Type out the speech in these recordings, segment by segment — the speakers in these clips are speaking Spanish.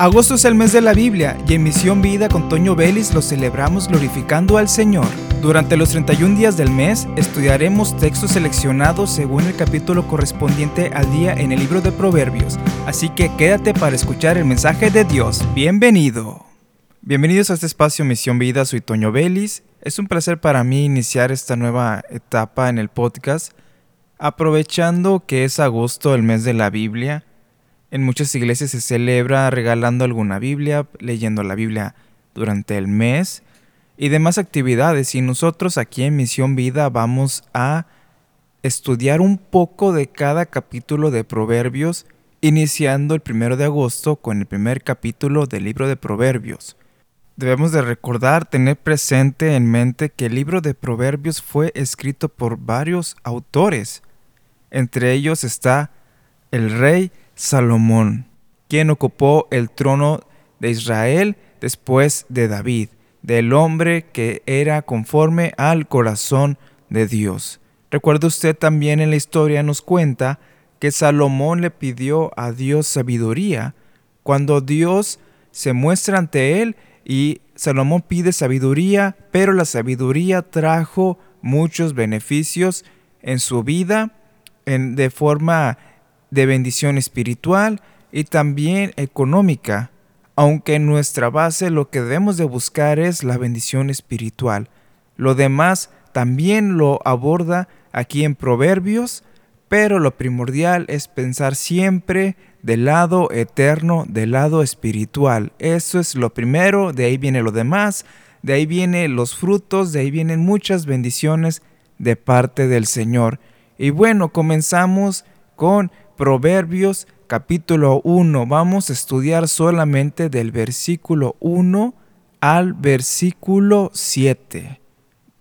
Agosto es el mes de la Biblia y en Misión Vida con Toño Vélez lo celebramos glorificando al Señor. Durante los 31 días del mes estudiaremos textos seleccionados según el capítulo correspondiente al día en el libro de Proverbios, así que quédate para escuchar el mensaje de Dios. Bienvenido. Bienvenidos a este espacio Misión Vida, soy Toño Vélez. Es un placer para mí iniciar esta nueva etapa en el podcast, aprovechando que es agosto, el mes de la Biblia en muchas iglesias se celebra regalando alguna Biblia, leyendo la Biblia durante el mes y demás actividades. Y nosotros aquí en Misión Vida vamos a estudiar un poco de cada capítulo de Proverbios, iniciando el primero de agosto con el primer capítulo del libro de Proverbios. Debemos de recordar, tener presente en mente que el libro de Proverbios fue escrito por varios autores. Entre ellos está el rey Salomón, quien ocupó el trono de Israel después de David, del hombre que era conforme al corazón de Dios. Recuerda usted también en la historia nos cuenta que Salomón le pidió a Dios sabiduría cuando Dios se muestra ante él y Salomón pide sabiduría, pero la sabiduría trajo muchos beneficios en su vida en, de forma de bendición espiritual y también económica, aunque en nuestra base lo que debemos de buscar es la bendición espiritual. Lo demás también lo aborda aquí en Proverbios, pero lo primordial es pensar siempre del lado eterno, del lado espiritual. Eso es lo primero, de ahí viene lo demás, de ahí vienen los frutos, de ahí vienen muchas bendiciones de parte del Señor. Y bueno, comenzamos con Proverbios capítulo 1. Vamos a estudiar solamente del versículo 1 al versículo 7.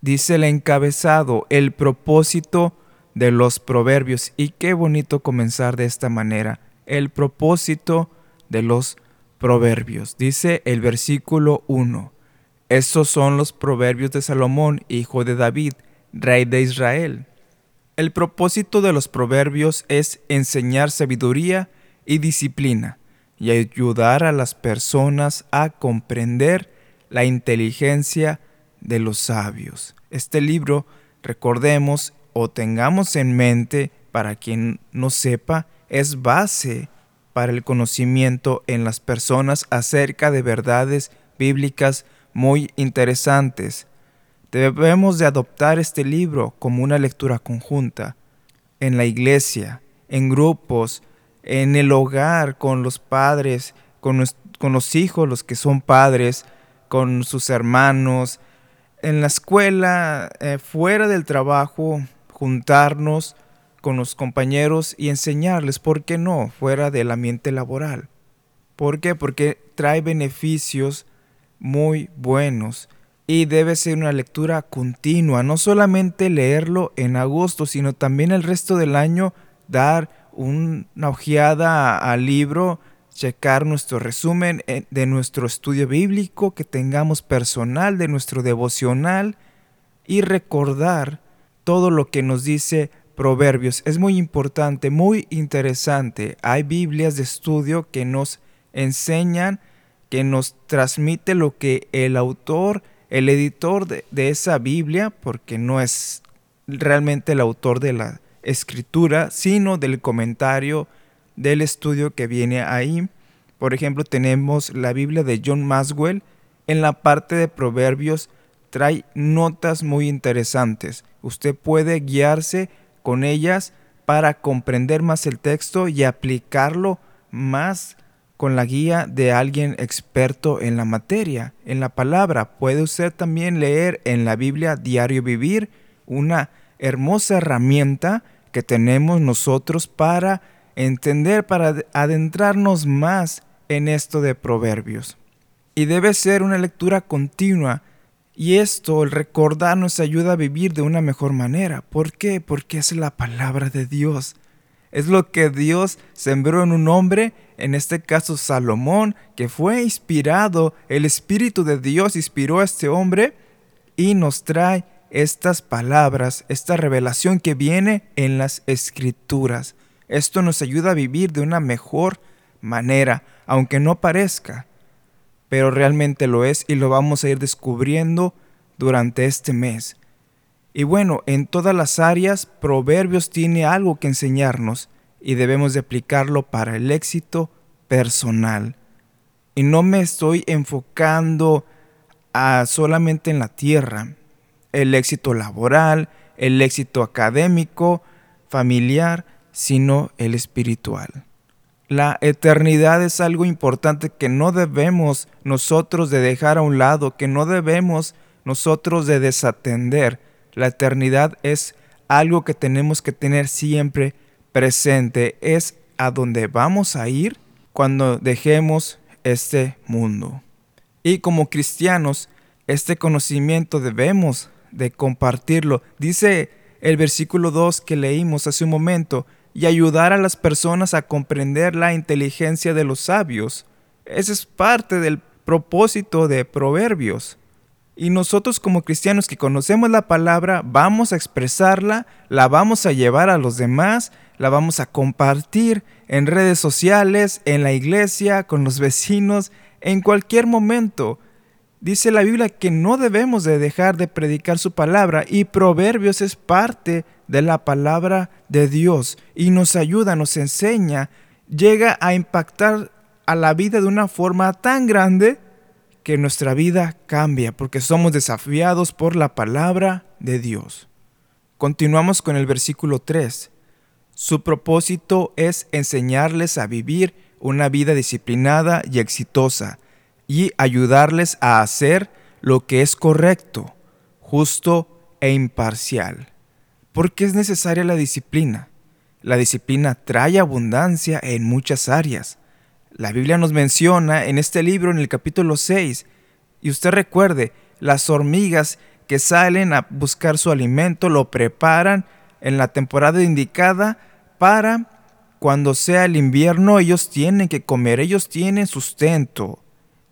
Dice el encabezado, el propósito de los proverbios. Y qué bonito comenzar de esta manera. El propósito de los proverbios. Dice el versículo 1. Estos son los proverbios de Salomón, hijo de David, rey de Israel. El propósito de los proverbios es enseñar sabiduría y disciplina y ayudar a las personas a comprender la inteligencia de los sabios. Este libro, recordemos o tengamos en mente, para quien no sepa, es base para el conocimiento en las personas acerca de verdades bíblicas muy interesantes Debemos de adoptar este libro como una lectura conjunta en la iglesia, en grupos, en el hogar, con los padres, con, los hijos, los que son padres, con sus hermanos, en la escuela, eh, fuera del trabajo, juntarnos con los compañeros y enseñarles, ¿por qué no? Fuera del ambiente laboral. ¿Por qué? Porque trae beneficios muy buenos y debe ser una lectura continua, no solamente leerlo en agosto, sino también el resto del año dar una ojeada al libro, checar nuestro resumen eh, de nuestro estudio bíblico que tengamos personal, de nuestro devocional y recordar todo lo que nos dice Proverbios. Es muy importante, muy interesante. Hay Biblias de estudio que nos enseñan, que nos transmite lo que el autor el editor de, esa Biblia, porque no es realmente el autor de la escritura, sino del comentario del estudio que viene ahí. Por ejemplo, tenemos la Biblia de John Maswell. En la parte de Proverbios trae notas muy interesantes. Usted puede guiarse con ellas para comprender más el texto y aplicarlo más con la guía de alguien experto en la materia, en la palabra. Puede usted también leer en la Biblia Diario Vivir, una hermosa herramienta que tenemos nosotros para entender, para adentrarnos más en esto de proverbios. Y debe ser una lectura continua. Y esto, el recordar, nos ayuda a vivir de una mejor manera. ¿Por qué? Porque es la palabra de Dios. Es lo que Dios sembró en un hombre, en este caso Salomón, que fue inspirado, el Espíritu de Dios inspiró a este hombre y nos trae estas palabras, esta revelación que viene en las escrituras. Esto nos ayuda a vivir de una mejor manera, aunque no parezca, pero realmente lo es y lo vamos a ir descubriendo durante este mes. Y bueno, en todas las áreas, Proverbios tiene algo que enseñarnos y debemos de aplicarlo para el éxito personal. Y no me estoy enfocando a solamente en la tierra, el éxito laboral, el éxito académico, familiar, sino el espiritual. La eternidad es algo importante que no debemos nosotros de dejar a un lado, que no debemos nosotros de desatender. La eternidad es algo que tenemos que tener siempre presente, es a donde vamos a ir cuando dejemos este mundo. Y como cristianos, este conocimiento debemos de compartirlo. Dice el versículo 2 que leímos hace un momento, y ayudar a las personas a comprender la inteligencia de los sabios. Ese es parte del propósito de Proverbios. Y nosotros como cristianos que conocemos la palabra, vamos a expresarla, la vamos a llevar a los demás, la vamos a compartir en redes sociales, en la iglesia, con los vecinos, en cualquier momento. Dice la Biblia que no debemos de dejar de predicar su palabra y Proverbios es parte de la palabra de Dios y nos ayuda, nos enseña, llega a impactar a la vida de una forma tan grande que nuestra vida cambia porque somos desafiados por la palabra de Dios. Continuamos con el versículo 3. Su propósito es enseñarles a vivir una vida disciplinada y exitosa y ayudarles a hacer lo que es correcto, justo e imparcial. ¿Por qué es necesaria la disciplina? La disciplina trae abundancia en muchas áreas. La Biblia nos menciona en este libro, en el capítulo 6, y usted recuerde, las hormigas que salen a buscar su alimento lo preparan en la temporada indicada para cuando sea el invierno ellos tienen que comer, ellos tienen sustento.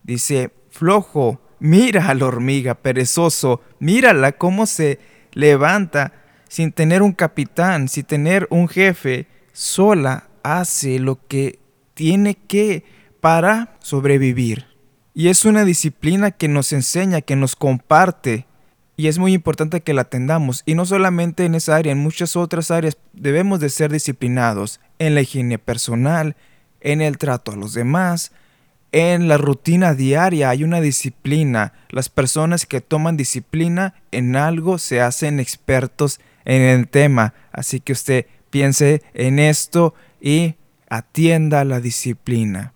Dice, flojo, mira a la hormiga, perezoso, mírala cómo se levanta sin tener un capitán, sin tener un jefe, sola hace lo que tiene que para sobrevivir. Y es una disciplina que nos enseña, que nos comparte. Y es muy importante que la atendamos. Y no solamente en esa área, en muchas otras áreas debemos de ser disciplinados. En la higiene personal, en el trato a los demás, en la rutina diaria hay una disciplina. Las personas que toman disciplina en algo se hacen expertos en el tema. Así que usted piense en esto y atienda la disciplina.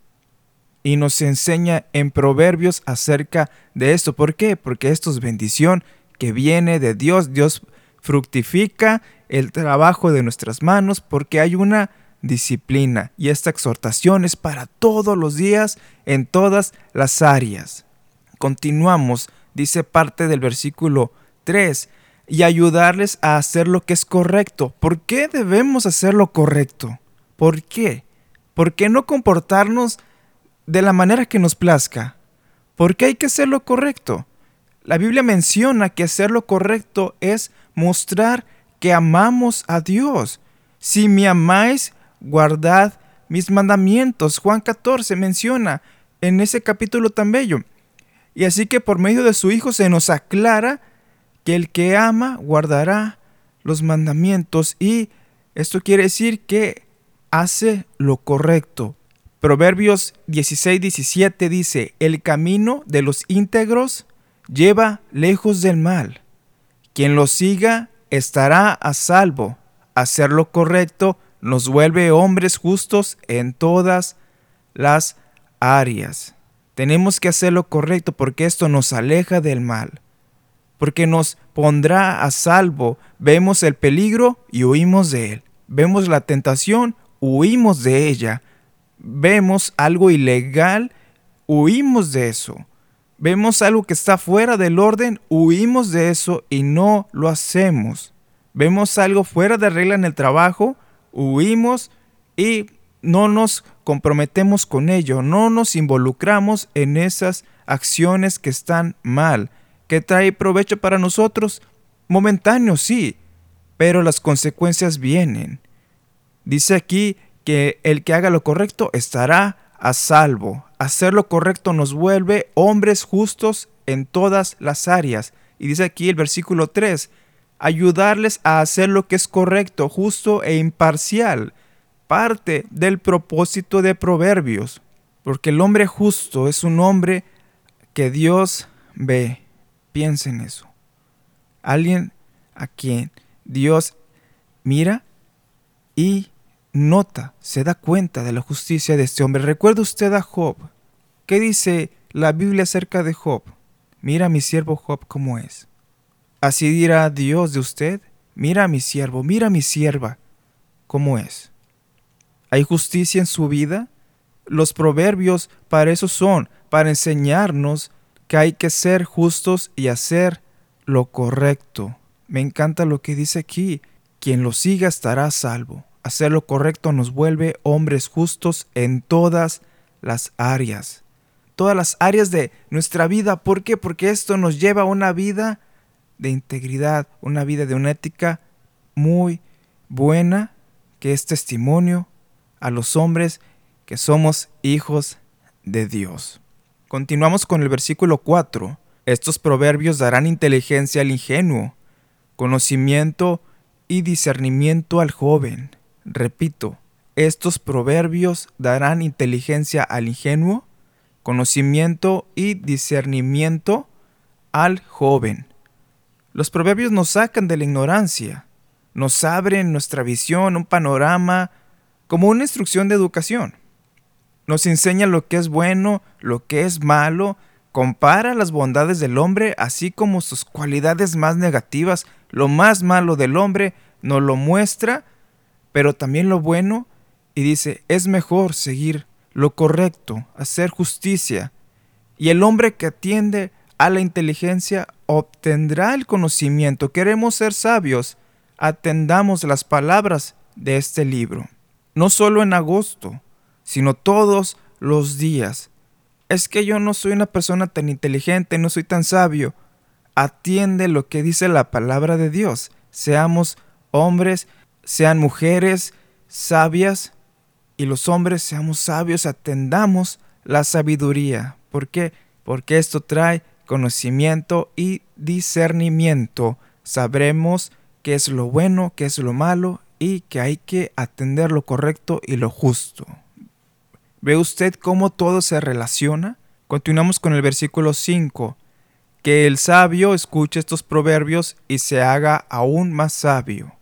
Y nos enseña en Proverbios acerca de esto. ¿Por qué? Porque esto es bendición que viene de Dios. Dios fructifica el trabajo de nuestras manos porque hay una disciplina. Y esta exhortación es para todos los días en todas las áreas. Continuamos, dice parte del versículo 3 y ayudarles a hacer lo que es correcto. ¿Por qué debemos hacer lo correcto? ¿Por qué? ¿Por qué no comportarnos de la manera que nos plazca? ¿Por qué hay que hacer lo correcto? La Biblia menciona que hacer lo correcto es mostrar que amamos a Dios. Si me amáis, guardad mis mandamientos. Juan 14 menciona en ese capítulo tan bello. Y así que por medio de su Hijo se nos aclara que el que ama guardará los mandamientos y esto quiere decir que hace lo correcto. Proverbios 16, 17 dice, el camino de los íntegros lleva lejos del mal. Quien lo siga estará a salvo. Hacer lo correcto nos vuelve hombres justos en todas las áreas. Tenemos que hacer lo correcto porque esto nos aleja del mal porque nos pondrá a salvo. Vemos el peligro y huimos de él. Vemos la tentación, huimos de ella. Vemos algo ilegal, huimos de eso. Vemos algo que está fuera del orden, huimos de eso y no lo hacemos. Vemos algo fuera de regla en el trabajo, huimos y no nos comprometemos con ello, no nos involucramos en esas acciones que están mal que trae provecho para nosotros, momentáneo sí, pero las consecuencias vienen. Dice aquí que el que haga lo correcto estará a salvo. Hacer lo correcto nos vuelve hombres justos en todas las áreas. Y dice aquí el versículo 3, ayudarles a hacer lo que es correcto, justo e imparcial. Parte del propósito de Proverbios. Porque el hombre justo es un hombre que Dios ve. Piensa en eso. Alguien a quien Dios mira y nota, se da cuenta de la justicia de este hombre. ¿Recuerda usted a Job? ¿Qué dice la Biblia acerca de Job? Mira a mi siervo Job cómo es. Así dirá Dios de usted. Mira a mi siervo, mira a mi sierva cómo es. ¿Hay justicia en su vida? Los proverbios para eso son, para enseñarnos que hay que ser justos y hacer lo correcto. Me encanta lo que dice aquí. Quien lo siga estará salvo. Hacer lo correcto nos vuelve hombres justos en todas las áreas. Todas las áreas de nuestra vida. ¿Por qué? Porque esto nos lleva a una vida de integridad, una vida de una ética muy buena, que es testimonio a los hombres que somos hijos de Dios. Continuamos con el versículo 4. Estos proverbios darán inteligencia al ingenuo, conocimiento y discernimiento al joven. Repito, estos proverbios darán inteligencia al ingenuo, conocimiento y discernimiento al joven. Los proverbios nos sacan de la ignorancia, nos abren nuestra visión, un panorama, como una instrucción de educación. Nos enseña lo que es bueno, lo que es malo, compara las bondades del hombre, así como sus cualidades más negativas, lo más malo del hombre, nos lo muestra, pero también lo bueno, y dice, es mejor seguir lo correcto, hacer justicia, y el hombre que atiende a la inteligencia obtendrá el conocimiento. Queremos ser sabios, atendamos las palabras de este libro, no solo en agosto, sino todos los días. Es que yo no soy una persona tan inteligente, no soy tan sabio. Atiende lo que dice la palabra de Dios. Seamos hombres, sean mujeres sabias, y los hombres seamos sabios, atendamos la sabiduría. ¿Por qué? Porque esto trae conocimiento y discernimiento. Sabremos qué es lo bueno, qué es lo malo y que hay que atender lo correcto y lo justo. ¿Ve usted cómo todo se relaciona? Continuamos con el versículo 5. Que el sabio escuche estos proverbios y se haga aún más sabio.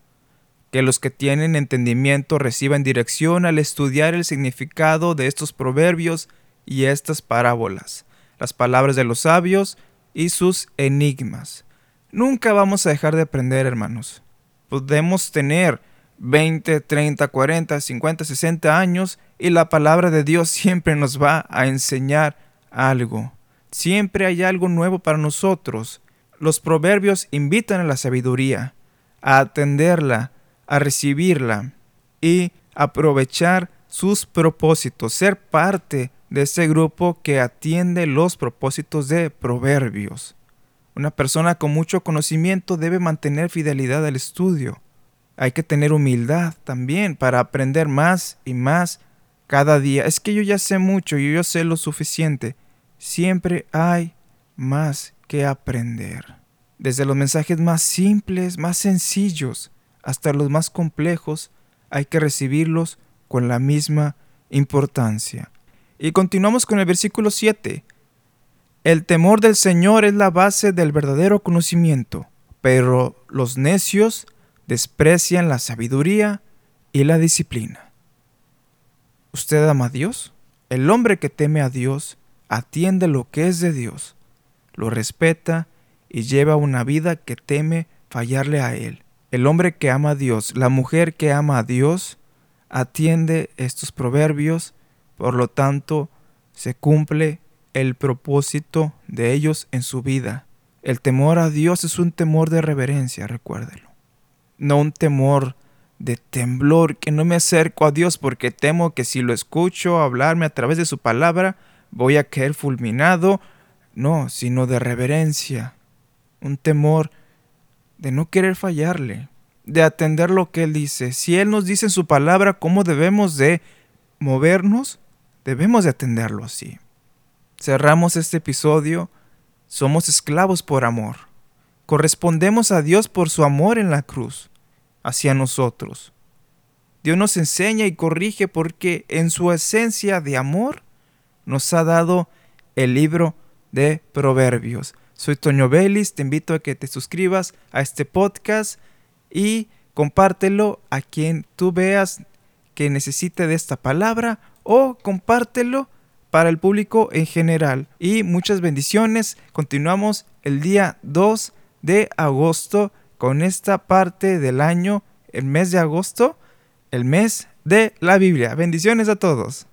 Que los que tienen entendimiento reciban dirección al estudiar el significado de estos proverbios y estas parábolas las palabras de los sabios y sus enigmas. Nunca vamos a dejar de aprender, hermanos. Podemos tener 20, 30, 40, 50, 60 años y la palabra de Dios siempre nos va a enseñar algo. Siempre hay algo nuevo para nosotros. Los proverbios invitan a la sabiduría, a atenderla, a recibirla y aprovechar sus propósitos, ser parte de ese grupo que atiende los propósitos de proverbios. Una persona con mucho conocimiento debe mantener fidelidad al estudio. Hay que tener humildad también para aprender más y más cada día. Es que yo ya sé mucho, yo ya sé lo suficiente. Siempre hay más que aprender. Desde los mensajes más simples, más sencillos, hasta los más complejos, hay que recibirlos con la misma importancia. Y continuamos con el versículo 7. El temor del Señor es la base del verdadero conocimiento, pero los necios desprecian la sabiduría y la disciplina. ¿Usted ama a Dios? El hombre que teme a Dios atiende lo que es de Dios, lo respeta y lleva una vida que teme fallarle a Él. El hombre que ama a Dios, la mujer que ama a Dios, atiende estos proverbios por lo tanto, se cumple el propósito de ellos en su vida. El temor a Dios es un temor de reverencia, recuérdelo. No un temor de temblor, que no me acerco a Dios porque temo que si lo escucho hablarme a través de su palabra, voy a caer fulminado. No, sino de reverencia. Un temor de no querer fallarle, de atender lo que Él dice. Si Él nos dice en su palabra cómo debemos de movernos, debemos de atenderlo así. Cerramos este episodio. Somos esclavos por amor. Correspondemos a Dios por su amor en la cruz hacia nosotros. Dios nos enseña y corrige porque en su esencia de amor nos ha dado el libro de Proverbios. Soy Toño Vélez, te invito a que te suscribas a este podcast y compártelo a quien tú veas que necesite de esta palabra o compártelo para el público en general. Y muchas bendiciones. Continuamos el día 2 de agosto con esta parte del año, el mes de agosto, el mes de la Biblia. Bendiciones a todos.